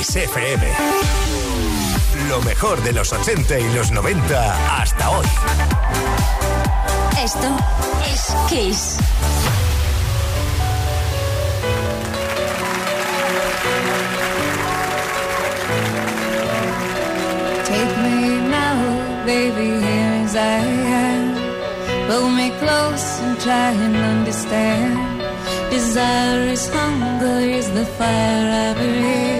Kiss FM. Lo mejor de los 80 y los 90 hasta hoy. Esto es Kiss. Take me now, baby, here as I am. Pull me close and try and understand. Desire is hunger, is the fire I breathe.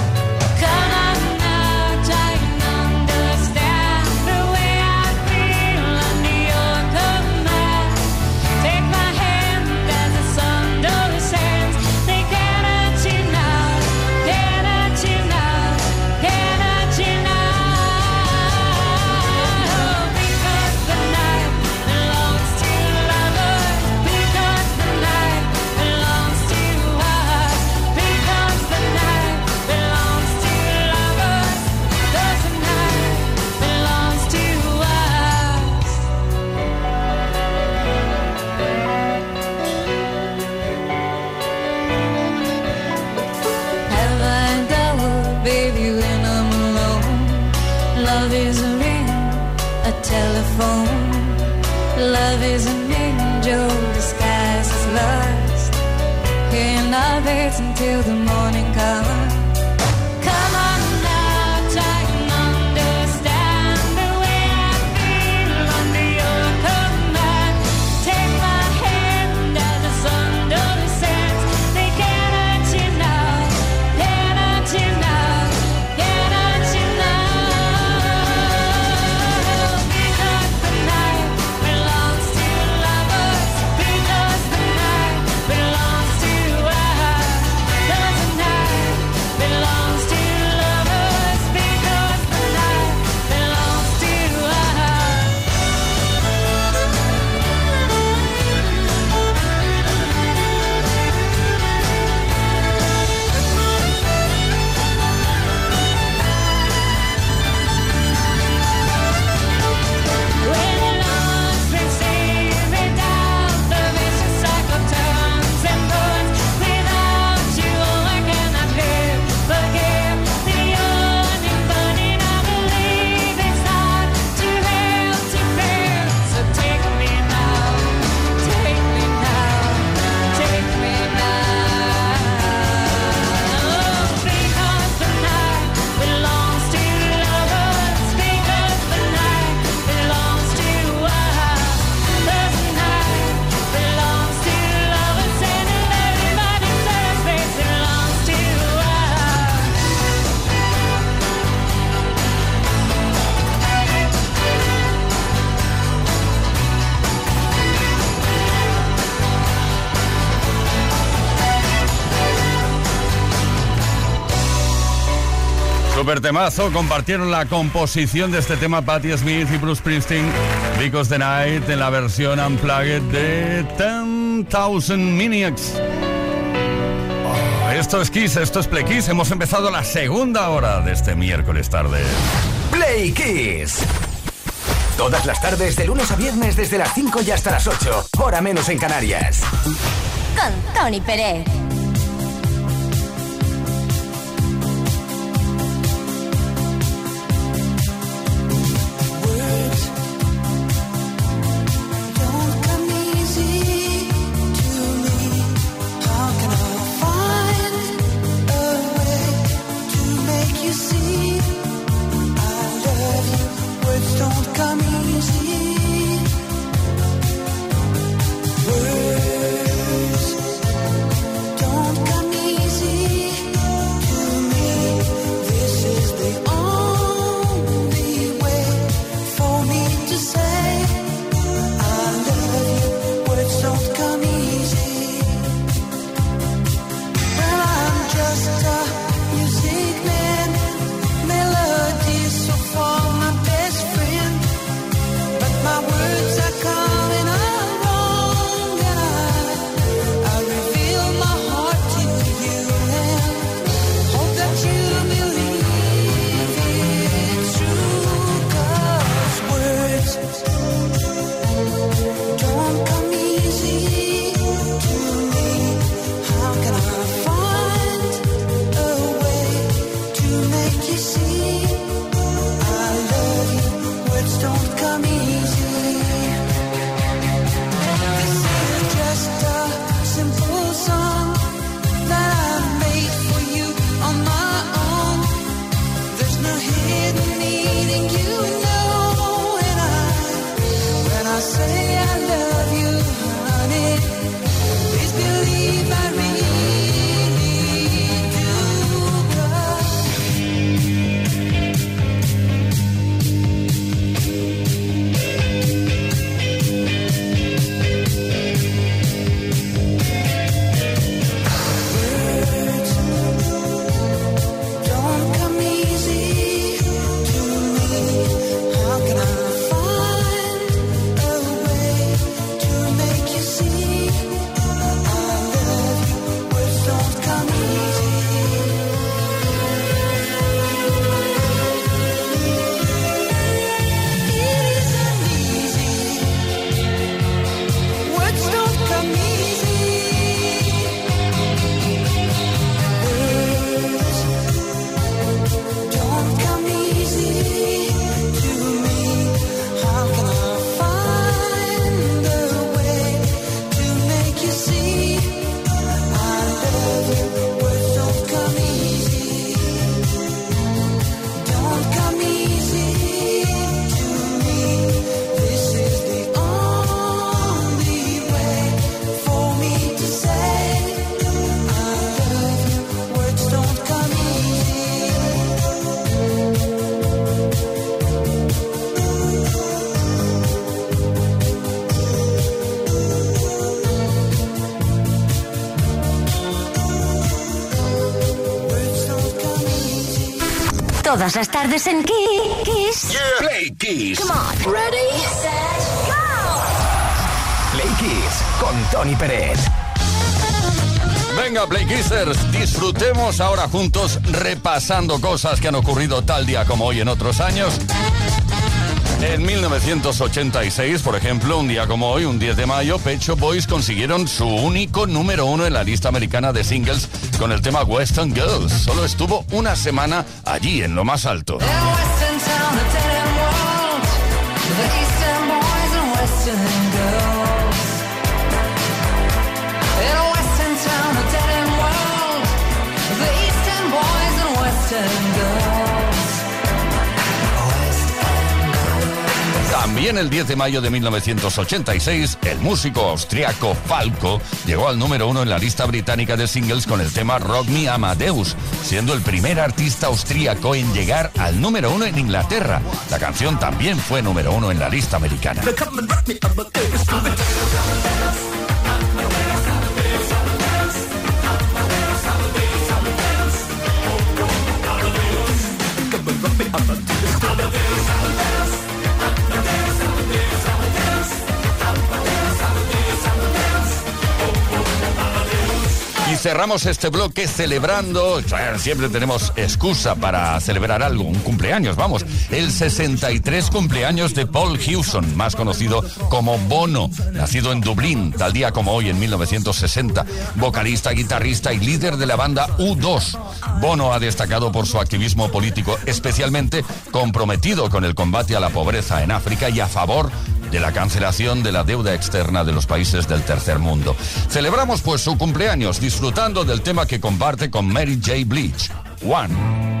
Until the temazo. Compartieron la composición de este tema Patti Smith y Bruce Springsteen. Because the Night en la versión unplugged de 10,000 Maniacs. Oh, esto es Kiss, esto es Play Kiss. Hemos empezado la segunda hora de este miércoles tarde. Play Kiss. Todas las tardes, de lunes a viernes, desde las 5 y hasta las 8. Hora menos en Canarias. Con Tony Pérez. Todas las tardes en Kiss. Play Kiss. Come on. Ready, set, go. Play Kiss con Tony Pérez. Venga, Play Kissers, disfrutemos ahora juntos repasando cosas que han ocurrido tal día como hoy en otros años. En 1986, por ejemplo, un día como hoy, un 10 de mayo, Pecho Boys consiguieron su único número uno en la lista americana de singles con el tema Western Girls. Solo estuvo una semana allí, en lo más alto. También el 10 de mayo de 1986, el músico austriaco Falco llegó al número uno en la lista británica de singles con el tema Rock Me Amadeus, siendo el primer artista austríaco en llegar al número uno en Inglaterra. La canción también fue número uno en la lista americana. Cerramos este bloque celebrando, siempre tenemos excusa para celebrar algo, un cumpleaños, vamos, el 63 cumpleaños de Paul Hewson, más conocido como Bono, nacido en Dublín, tal día como hoy en 1960, vocalista, guitarrista y líder de la banda U2. Bono ha destacado por su activismo político, especialmente comprometido con el combate a la pobreza en África y a favor de la cancelación de la deuda externa de los países del tercer mundo. Celebramos pues su cumpleaños disfrutando del tema que comparte con Mary J. Bleach, One.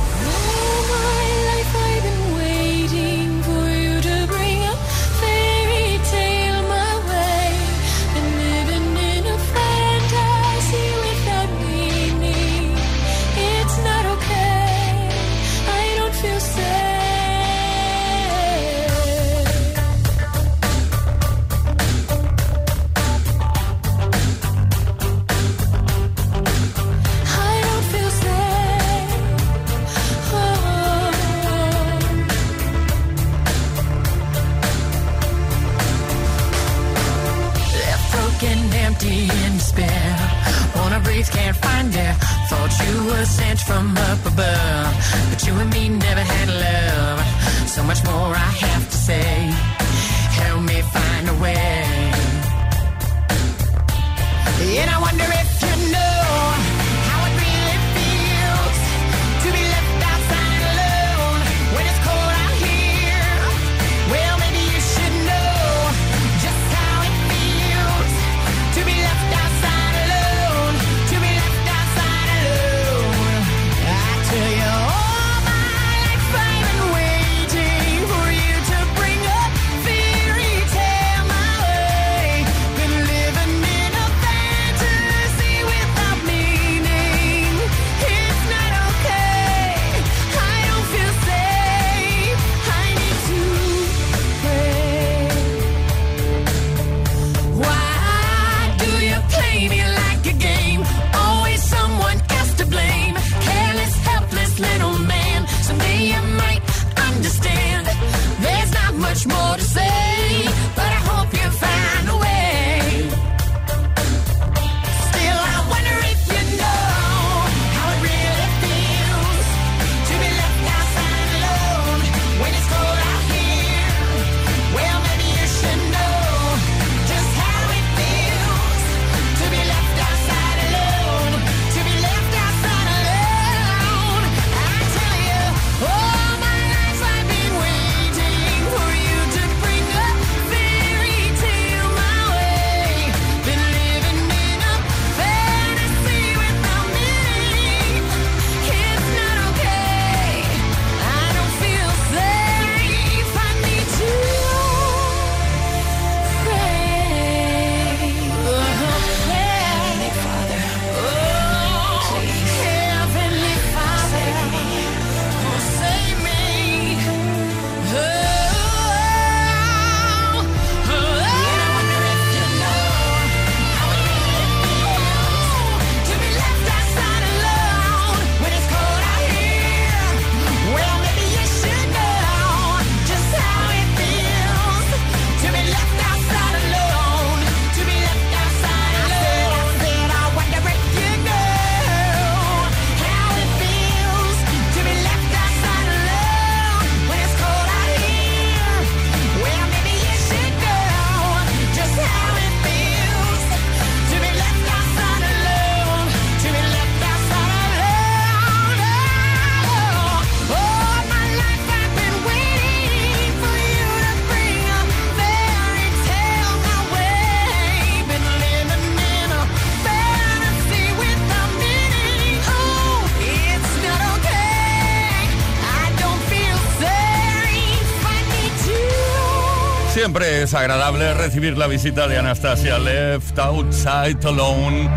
Es agradable recibir la visita de Anastasia Left Outside Alone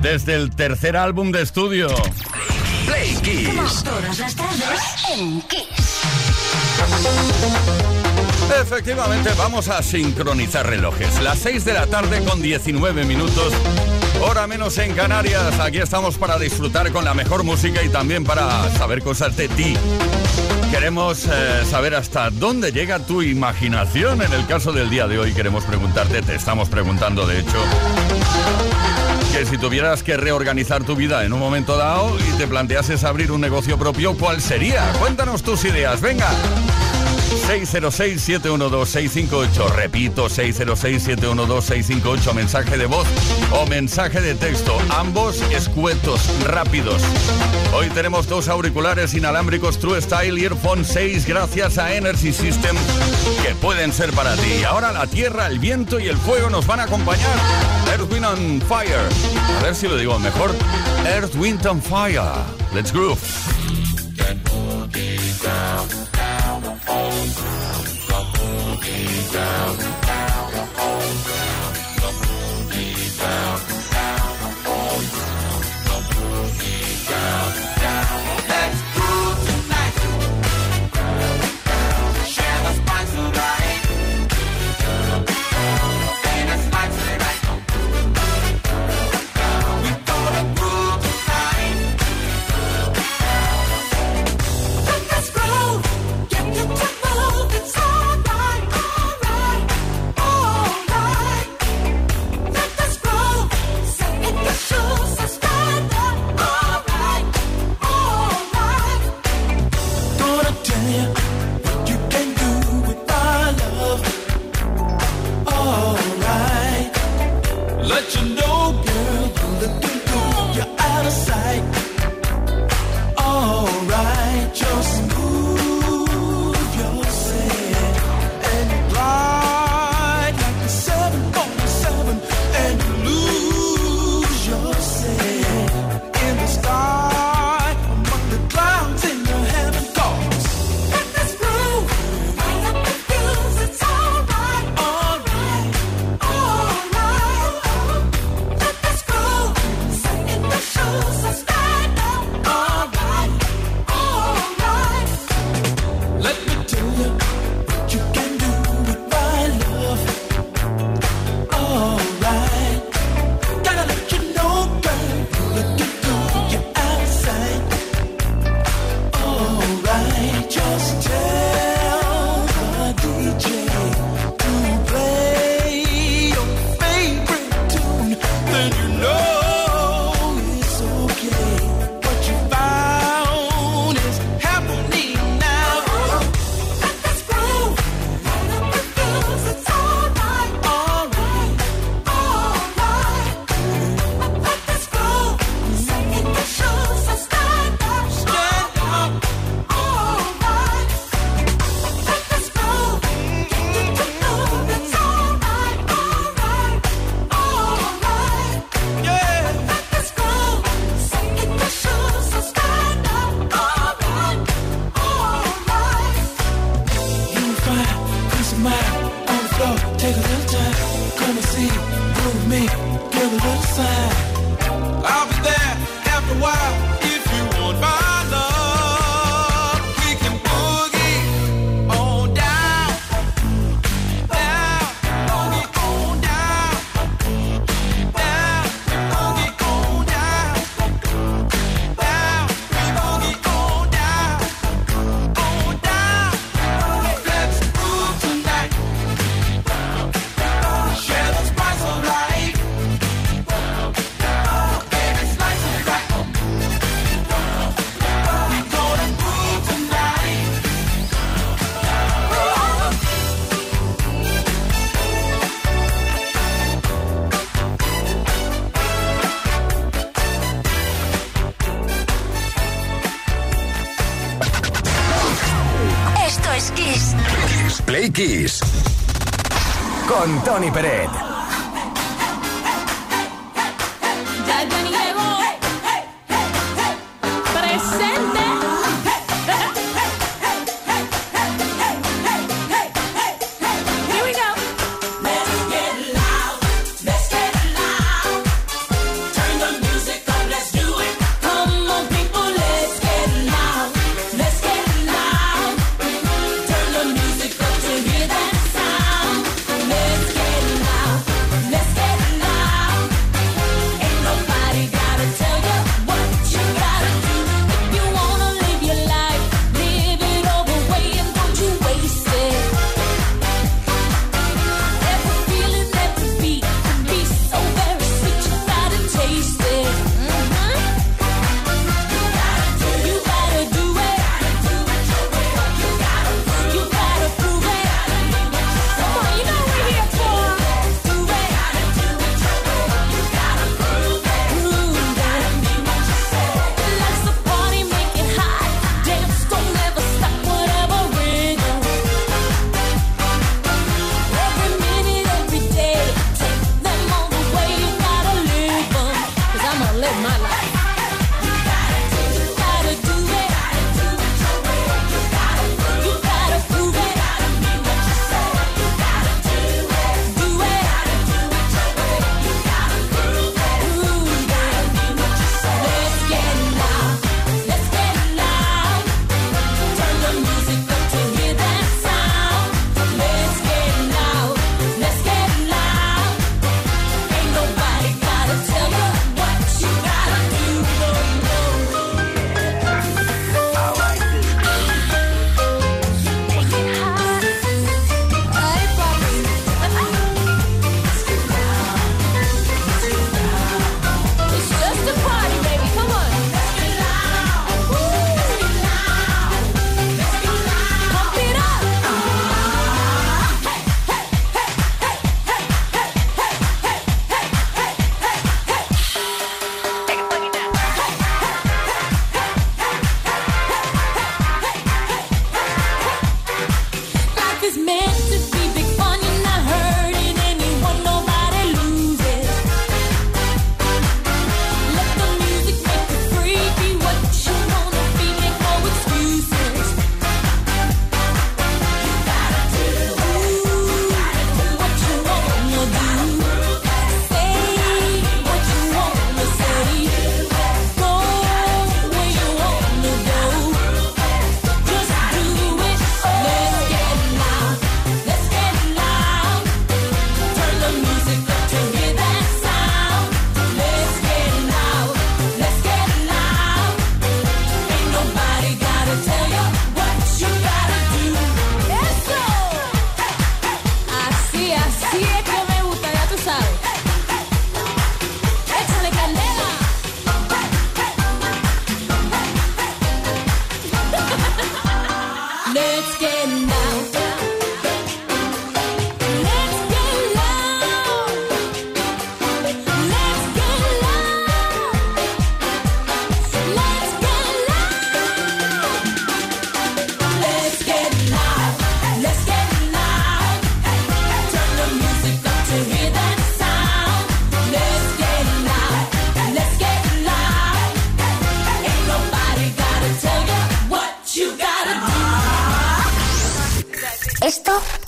desde el tercer álbum de estudio. Play Kiss. Todas las tardes en Kiss. Efectivamente, vamos a sincronizar relojes. Las 6 de la tarde con 19 minutos. Hora menos en Canarias. Aquí estamos para disfrutar con la mejor música y también para saber cosas de ti. Queremos eh, saber hasta dónde llega tu imaginación. En el caso del día de hoy queremos preguntarte, te estamos preguntando de hecho, que si tuvieras que reorganizar tu vida en un momento dado y te planteases abrir un negocio propio, ¿cuál sería? Cuéntanos tus ideas, venga. 606-712-658. Repito, 606-712-658. Mensaje de voz o mensaje de texto. Ambos escuetos, rápidos. Hoy tenemos dos auriculares inalámbricos True Style Earphone 6 gracias a Energy System que pueden ser para ti. Ahora la tierra, el viento y el fuego nos van a acompañar. Earth, Wind and Fire. A ver si lo digo mejor. Earth, Wind and Fire. Let's groove. down. out of sight. Alright, just. Con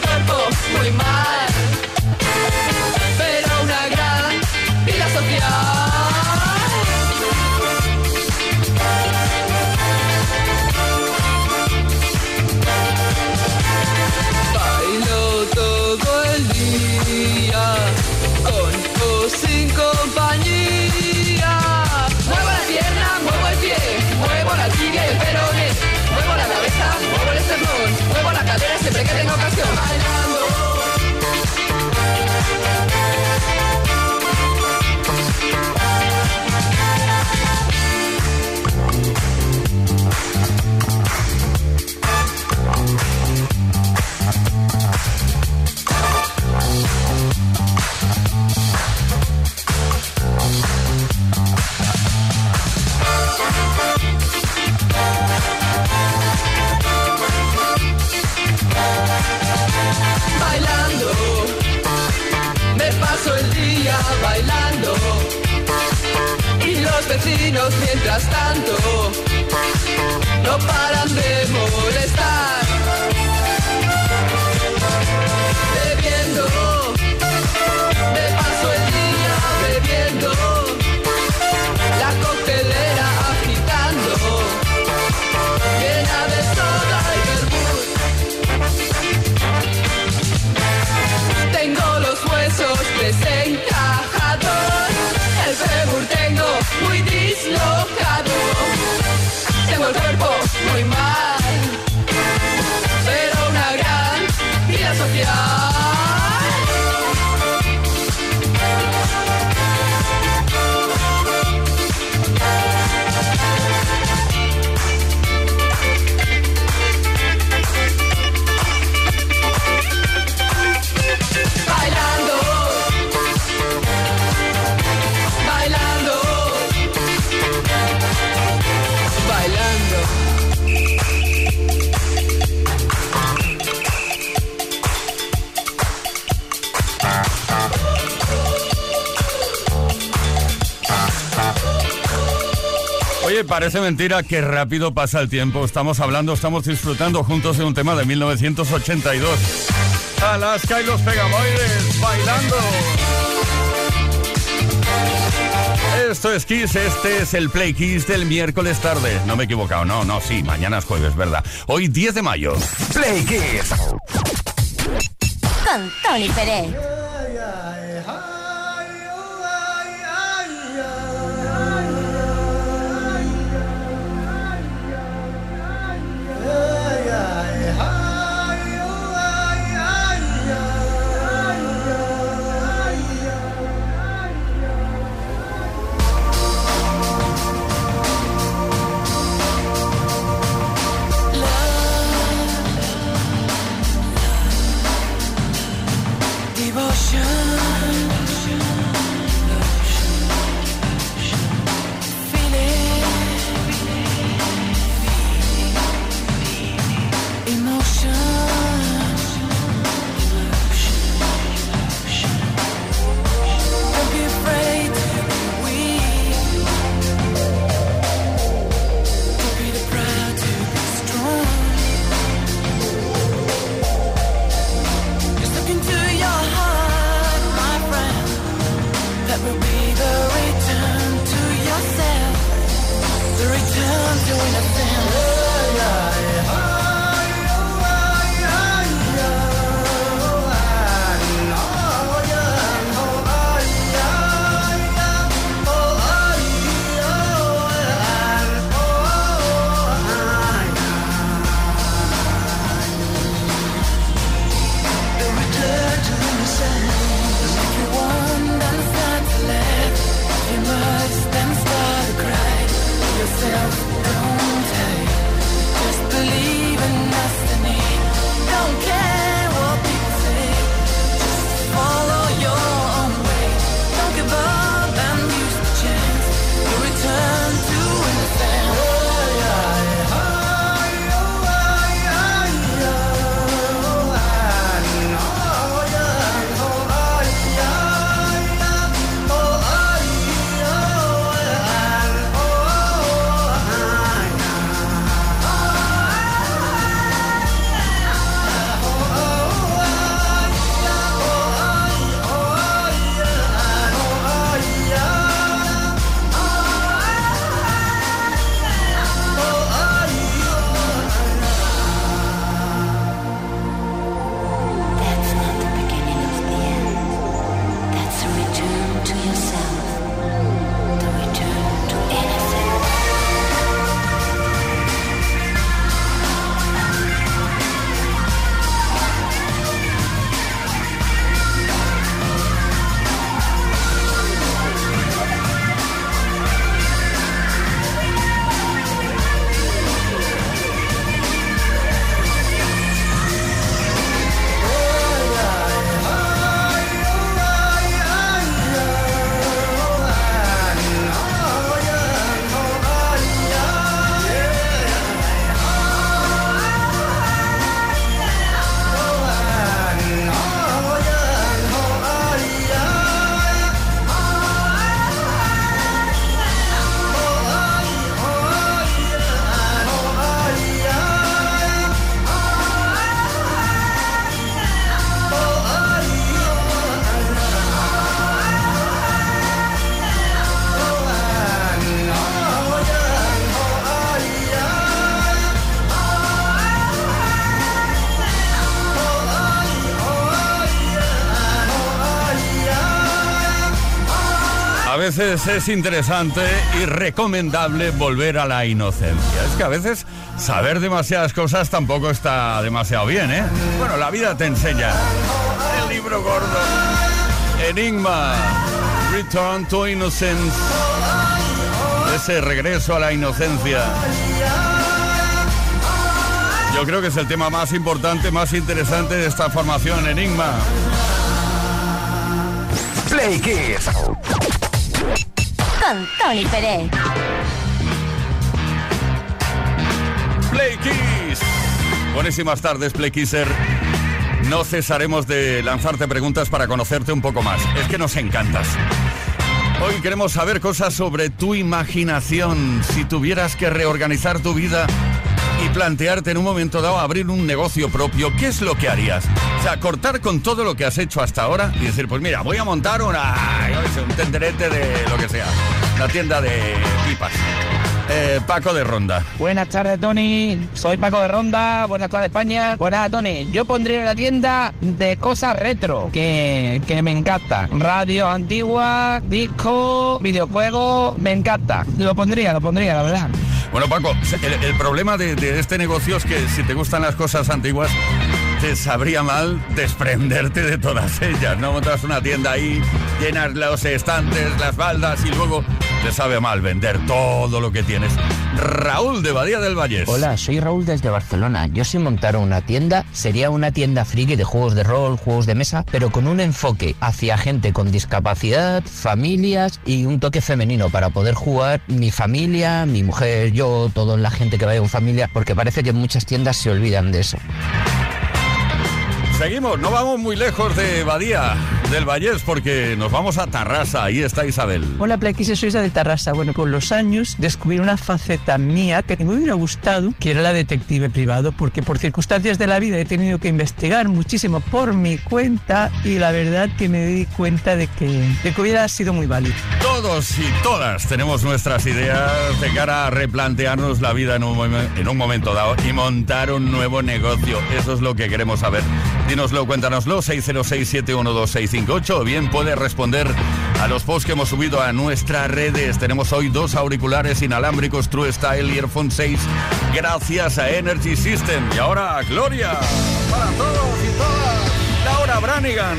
cuerpo muy mal. mientras tanto no paran de muy dislocado. Tengo el cuerpo muy Parece mentira que rápido pasa el tiempo. Estamos hablando, estamos disfrutando juntos de un tema de 1982. Alaska y los Pegamoides bailando. Esto es Kiss, este es el Play Kiss del miércoles tarde. No me he equivocado, no, no, sí, mañana es jueves, ¿verdad? Hoy 10 de mayo. Play Kiss. Con Tony Pérez. Veces es interesante y recomendable volver a la inocencia. Es que a veces saber demasiadas cosas tampoco está demasiado bien, ¿eh? Bueno, la vida te enseña. El libro gordo. Enigma. Return to Innocence. Ese regreso a la inocencia. Yo creo que es el tema más importante, más interesante de esta formación Enigma. Play Kiss. Tony Pérez. Play Kiss. Buenísimas tardes, Play Kisser. No cesaremos de lanzarte preguntas para conocerte un poco más. Es que nos encantas. Hoy queremos saber cosas sobre tu imaginación. Si tuvieras que reorganizar tu vida plantearte en un momento dado abrir un negocio propio, ¿qué es lo que harías? O sea, cortar con todo lo que has hecho hasta ahora y decir, pues mira, voy a montar una, un tenderete de lo que sea, una tienda de pipas. Eh, Paco de Ronda. Buenas tardes, Tony. Soy Paco de Ronda. Buenas tardes, España. Buenas, Tony. Yo pondría una tienda de cosas retro que, que me encanta. Radio antigua, disco, videojuegos, me encanta. Lo pondría, lo pondría, la verdad. Bueno, Paco, el, problema de, de este negocio es que si te gustan las cosas antiguas, te sabría mal desprenderte de todas ellas, ¿no? Montas una tienda ahí, llenas los estantes, las baldas y luego te sabe mal vender todo lo que tienes. Raúl de Badía del Valle. Hola, soy Raúl desde Barcelona. Yo si montara una tienda, sería una tienda friki de juegos de rol, juegos de mesa, pero con un enfoque hacia gente con discapacidad, familias y un toque femenino para poder jugar mi familia, mi mujer, yo, toda la gente que vaya con familia, porque parece que muchas tiendas se olvidan de eso. Seguimos, no vamos muy lejos de Badía del Vallés porque nos vamos a Tarrasa. Ahí está Isabel. Hola, Plequise, soy Isabel de Tarrasa. Bueno, con los años descubrí una faceta mía que me hubiera gustado, que era la detective privado, porque por circunstancias de la vida he tenido que investigar muchísimo por mi cuenta y la verdad que me di cuenta de que, de que hubiera sido muy válido. Todos y todas tenemos nuestras ideas de cara a replantearnos la vida en un, en un momento dado y montar un nuevo negocio. Eso es lo que queremos saber. Dínoslo, cuéntanoslo, 606-712-658 o bien puedes responder a los posts que hemos subido a nuestras redes. Tenemos hoy dos auriculares inalámbricos True Style Earphone 6 gracias a Energy System. Y ahora, Gloria, para todos y todas, Laura Branigan.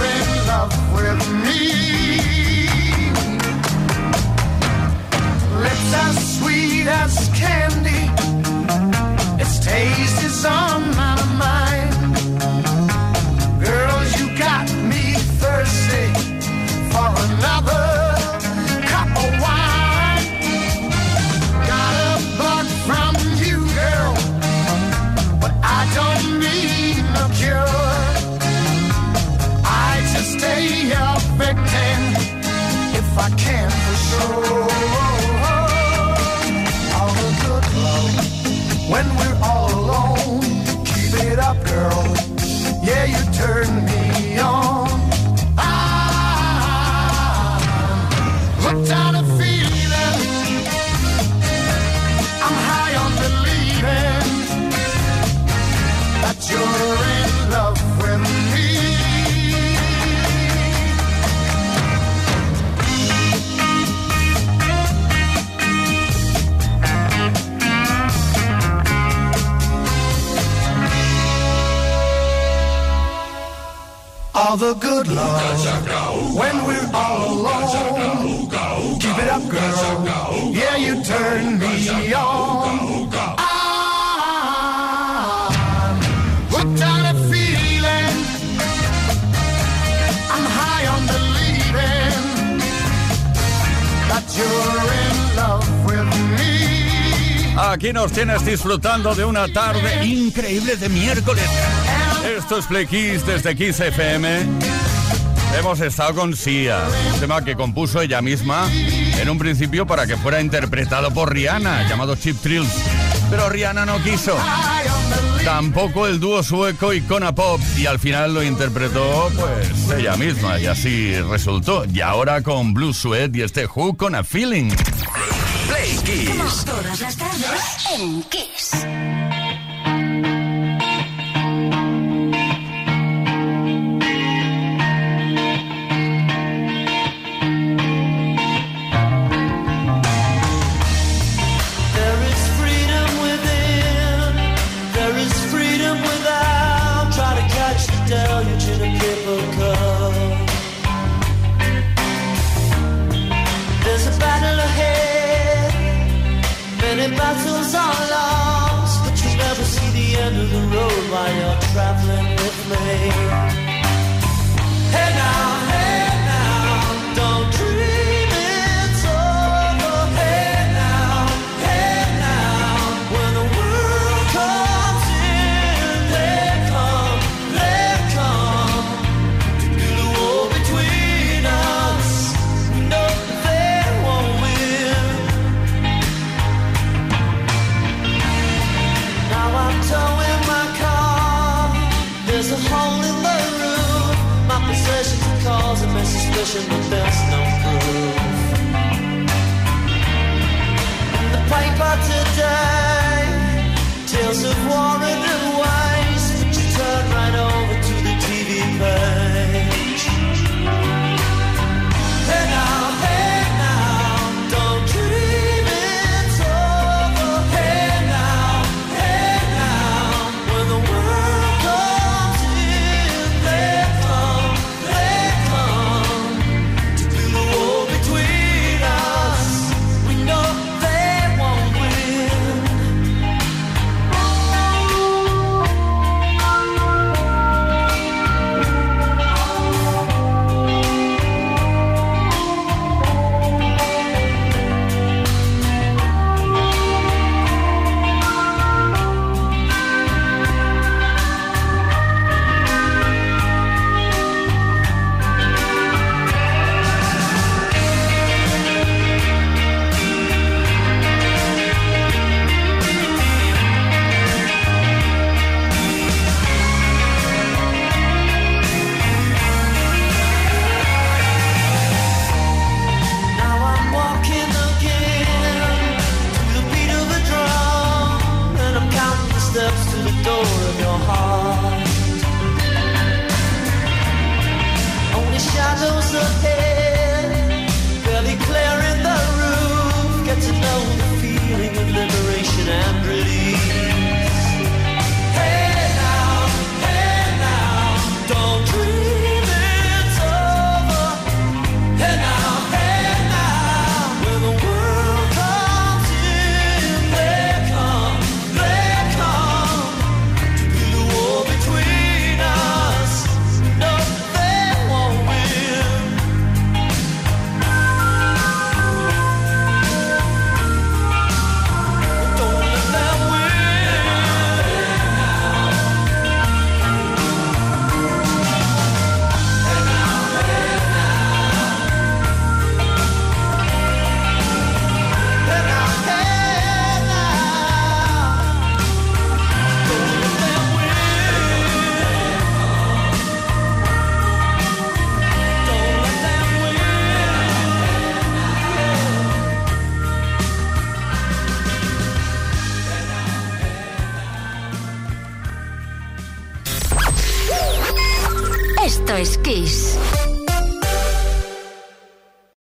sweet as candy. Its taste is on my mind. all the good love. When we're all alone, keep it up, girl. Yeah, you turn me on. I'm hooked on feeling. I'm high on believing that you're in love with me. Aquí nos tienes disfrutando de una tarde increíble de miércoles. Esto es Play Kiss desde Kiss FM. Hemos estado con Sia, un tema que compuso ella misma en un principio para que fuera interpretado por Rihanna, llamado Chip Trills. Pero Rihanna no quiso. Tampoco el dúo sueco Icona Pop y al final lo interpretó pues ella misma y así resultó. Y ahora con Blue Sweat y este Who con a Feeling. Play Kiss. Todas las tardes en Kiss.